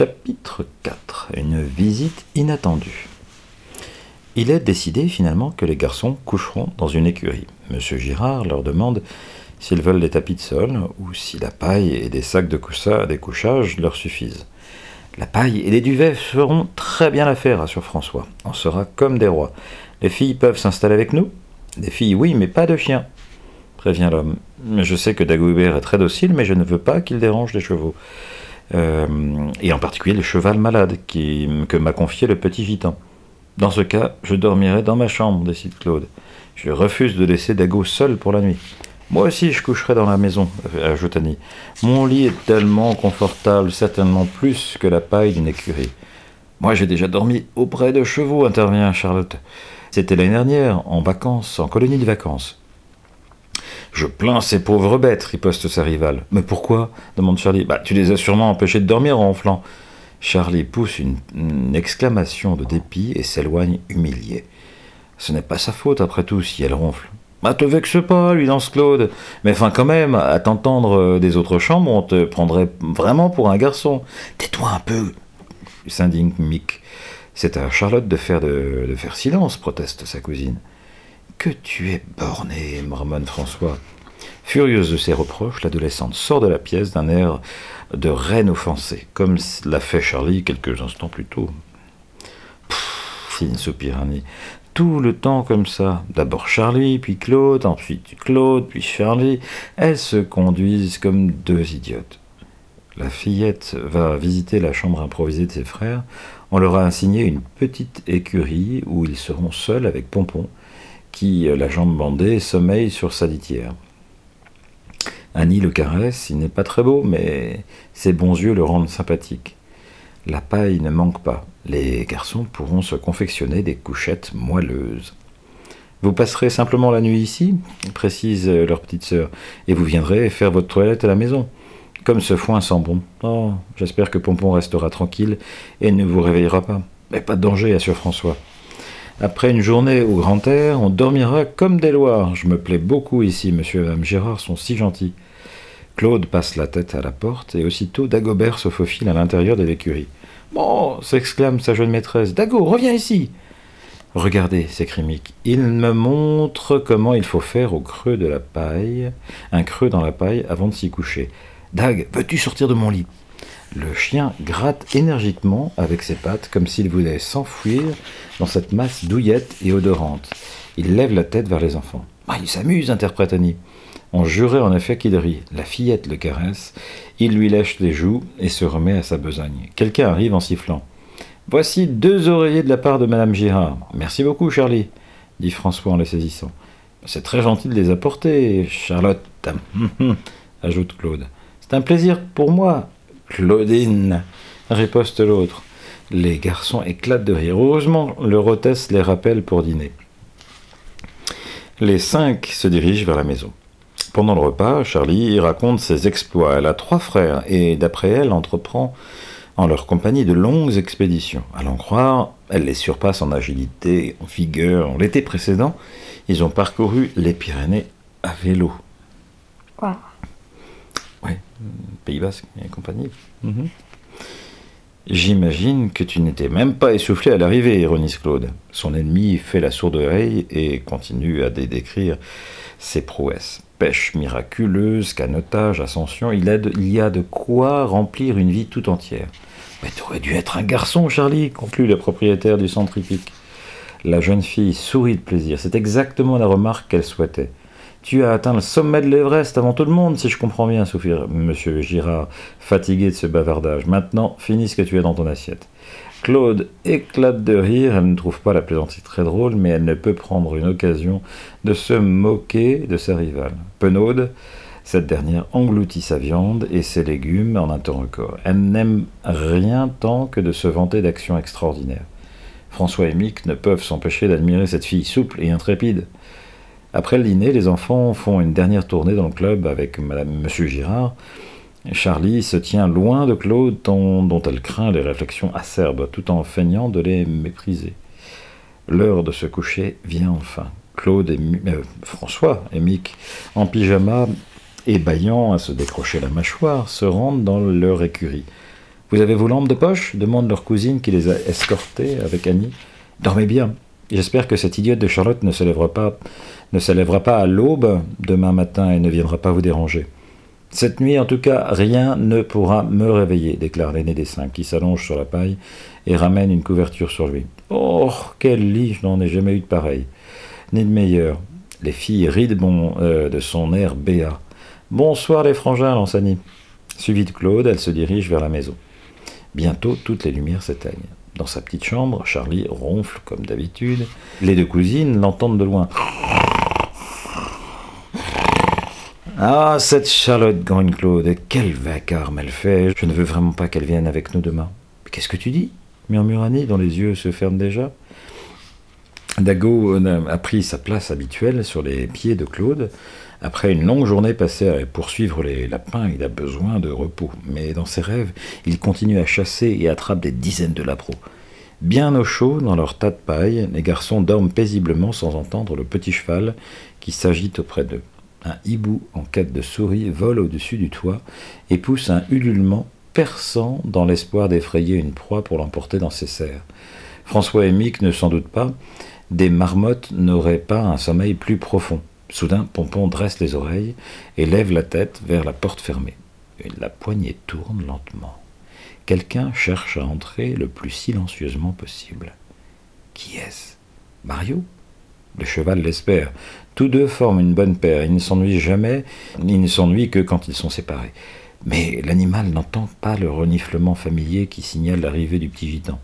Chapitre 4 Une visite inattendue. Il est décidé finalement que les garçons coucheront dans une écurie. Monsieur Girard leur demande s'ils veulent des tapis de sol ou si la paille et des sacs de coussa, des couchages leur suffisent. La paille et les duvets feront très bien l'affaire, assure François. On sera comme des rois. Les filles peuvent s'installer avec nous? Des filles, oui, mais pas de chiens, prévient l'homme. Je sais que Dagobert est très docile, mais je ne veux pas qu'il dérange les chevaux. Euh, et en particulier le cheval malade que m'a confié le petit Vitan. Dans ce cas, je dormirai dans ma chambre, décide Claude. Je refuse de laisser Dago seul pour la nuit. Moi aussi, je coucherai dans la maison, ajoute Annie. Mon lit est tellement confortable, certainement plus que la paille d'une écurie. Moi, j'ai déjà dormi auprès de chevaux, intervient Charlotte. C'était l'année dernière, en vacances, en colonie de vacances. Je plains ces pauvres bêtes, riposte sa rivale. Mais pourquoi demande Charlie. Bah, tu les as sûrement empêchés de dormir en ronflant. Charlie pousse une, exclamation de dépit et s'éloigne humilié. Ce n'est pas sa faute, après tout, si elle ronfle. Bah, te vexe pas, lui lance Claude. Mais enfin, quand même, à t'entendre euh, des autres chambres, on te prendrait vraiment pour un garçon. Tais-toi un peu, s'indigne Mick. C'est à Charlotte de faire, de, de faire silence, proteste sa cousine. Que tu es borné, marmonne François. Furieuse de ses reproches, l'adolescente sort de la pièce d'un air de reine offensée, comme l'a fait Charlie quelques instants plus tôt. fine soupir Annie. Tout le temps comme ça. D'abord Charlie, puis Claude, ensuite Claude, puis Charlie. Elles se conduisent comme deux idiotes. La fillette va visiter la chambre improvisée de ses frères. On leur a assigné une petite écurie où ils seront seuls avec Pompon, qui, euh, la jambe bandée, sommeille sur sa litière. Annie le caresse, il n'est pas très beau, mais ses bons yeux le rendent sympathique. La paille ne manque pas. Les garçons pourront se confectionner des couchettes moelleuses. Vous passerez simplement la nuit ici, précise euh, leur petite sœur, et vous viendrez faire votre toilette à la maison. Comme ce foin sent bon. Oh, j'espère que Pompon restera tranquille et ne vous réveillera pas. Mais pas de danger, assure François. Après une journée au grand air, on dormira comme des loirs. Je me plais beaucoup ici, monsieur et madame Gérard sont si gentils. Claude passe la tête à la porte et aussitôt Dagobert se faufile à l'intérieur de l'écurie. Bon, s'exclame sa jeune maîtresse. Dago, reviens ici. Regardez, s'écrie Mick, il me montre comment il faut faire au creux de la paille, un creux dans la paille avant de s'y coucher. Dag, veux-tu sortir de mon lit? Le chien gratte énergiquement avec ses pattes comme s'il voulait s'enfuir dans cette masse douillette et odorante. Il lève la tête vers les enfants. Ah, il s'amuse, interprète Annie. On jurait en effet qu'il rit. La fillette le caresse, il lui lèche les joues et se remet à sa besogne. Quelqu'un arrive en sifflant. Voici deux oreillers de la part de Madame Girard. Merci beaucoup, Charlie, dit François en les saisissant. C'est très gentil de les apporter, Charlotte, ajoute Claude. C'est un plaisir pour moi, Claudine, riposte l'autre. Les garçons éclatent de rire. Heureusement, leur hôtesse les rappelle pour dîner. Les cinq se dirigent vers la maison. Pendant le repas, Charlie raconte ses exploits. Elle a trois frères et, d'après elle, entreprend en leur compagnie de longues expéditions. À l'en croire, elle les surpasse en agilité, en vigueur. L'été précédent, ils ont parcouru les Pyrénées à vélo. Oui, Pays Basque et compagnie. Mhm. J'imagine que tu n'étais même pas essoufflé à l'arrivée, ironise Claude. Son ennemi fait la sourde oreille et continue à décrire ses prouesses. Pêche miraculeuse, canotage, ascension, il, il y a de quoi remplir une vie tout entière. Mais tu aurais dû être un garçon, Charlie, conclut le propriétaire du centre hippique. La jeune fille sourit de plaisir. C'est exactement la remarque qu'elle souhaitait. Tu as atteint le sommet de l'Everest avant tout le monde, si je comprends bien, soupire Monsieur Girard, fatigué de ce bavardage. Maintenant, finis ce que tu as dans ton assiette. Claude éclate de rire, elle ne trouve pas la plaisanterie très drôle, mais elle ne peut prendre une occasion de se moquer de sa rivale. Penaude, cette dernière engloutit sa viande et ses légumes en un temps record. Elle n'aime rien tant que de se vanter d'actions extraordinaires. François et Mick ne peuvent s'empêcher d'admirer cette fille souple et intrépide. Après le dîner, les enfants font une dernière tournée dans le club avec Madame, Monsieur Girard. Charlie se tient loin de Claude, dont elle craint les réflexions acerbes, tout en feignant de les mépriser. L'heure de se coucher vient enfin. Claude et euh, François et Mick, en pyjama et bâillant à se décrocher la mâchoire, se rendent dans leur écurie. Vous avez vos lampes de poche? demande leur cousine qui les a escortés avec Annie. Dormez bien. J'espère que cette idiote de Charlotte ne se lèvera pas, ne se lèvera pas à l'aube demain matin et ne viendra pas vous déranger. Cette nuit, en tout cas, rien ne pourra me réveiller, déclare l'aîné des cinq, qui s'allonge sur la paille et ramène une couverture sur lui. Oh, quel lit, je n'en ai jamais eu de pareil. Ni de meilleur. Les filles rient bon, euh, de son air béat. Bonsoir les frangins, lance Annie. Suivie de Claude, elle se dirige vers la maison. Bientôt, toutes les lumières s'éteignent. Dans sa petite chambre, Charlie ronfle comme d'habitude. Les deux cousines l'entendent de loin. Ah, cette Charlotte grogne Claude, quel vacarme elle fait. Je ne veux vraiment pas qu'elle vienne avec nous demain. Qu'est-ce que tu dis? Murmure Annie, dont les yeux se ferment déjà. Dago euh, a pris sa place habituelle sur les pieds de Claude. Après une longue journée passée à poursuivre les lapins, il a besoin de repos. Mais dans ses rêves, il continue à chasser et attrape des dizaines de lapros. Bien au chaud, dans leur tas de paille, les garçons dorment paisiblement sans entendre le petit cheval qui s'agite auprès d'eux. Un hibou en quête de souris vole au-dessus du toit et pousse un ululement perçant dans l'espoir d'effrayer une proie pour l'emporter dans ses serres. François et Mick ne s'en doutent pas, des marmottes n'auraient pas un sommeil plus profond. Soudain, Pompon dresse les oreilles et lève la tête vers la porte fermée. La poignée tourne lentement. Quelqu'un cherche à entrer le plus silencieusement possible. Qui est-ce? Mario? Le cheval l'espère. Tous deux forment une bonne paire. Ils ne s'ennuient jamais, ils ne s'ennuient que quand ils sont séparés. Mais l'animal n'entend pas le reniflement familier qui signale l'arrivée du petit gitan.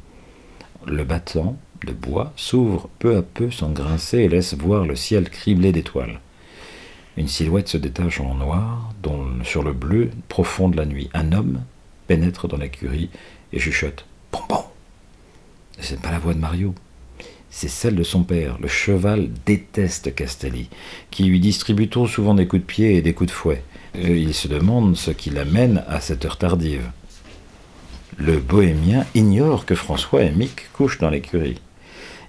Le battant, de bois s'ouvre peu à peu sans grincer et laisse voir le ciel criblé d'étoiles. Une silhouette se détache en noir, dont, sur le bleu profond de la nuit. Un homme pénètre dans l'écurie et chuchote Bonbon Ce n'est pas la voix de Mario. C'est celle de son père. Le cheval déteste Castelli, qui lui distribue trop souvent des coups de pied et des coups de fouet. Il se demande ce qui l'amène à cette heure tardive. Le bohémien ignore que François et Mick couchent dans l'écurie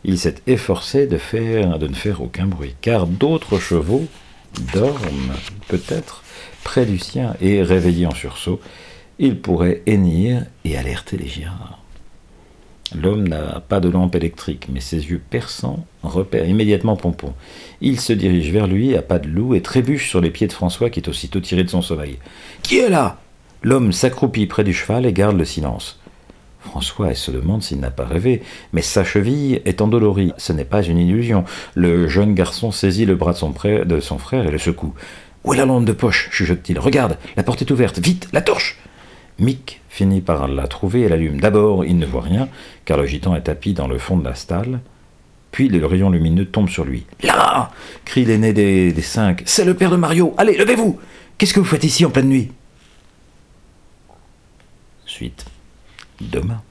il s'est efforcé de, faire, de ne faire aucun bruit, car d'autres chevaux dorment peut-être près du sien, et réveillé en sursaut, il pourrait hennir et alerter les girards. L'homme n'a pas de lampe électrique, mais ses yeux perçants repèrent immédiatement Pompon. Il se dirige vers lui à pas de loup et trébuche sur les pieds de François qui est aussitôt tiré de son sommeil. Qui est là? L'homme s'accroupit près du cheval et garde le silence. François se demande s'il n'a pas rêvé, mais sa cheville est endolorie. Ce n'est pas une illusion. Le jeune garçon saisit le bras de son, frère, et le secoue. Où est la lampe de poche? chuchote-t-il. Regarde, la porte est ouverte. Vite, la torche Mick finit par la trouver et l'allume. D'abord, il ne voit rien, car le gitan est tapis dans le fond de la stalle. Puis le rayon lumineux tombe sur lui. Là crie l'aîné des, des cinq. C'est le père de Mario. Allez, levez-vous Qu'est-ce que vous faites ici en pleine nuit? Suite demain.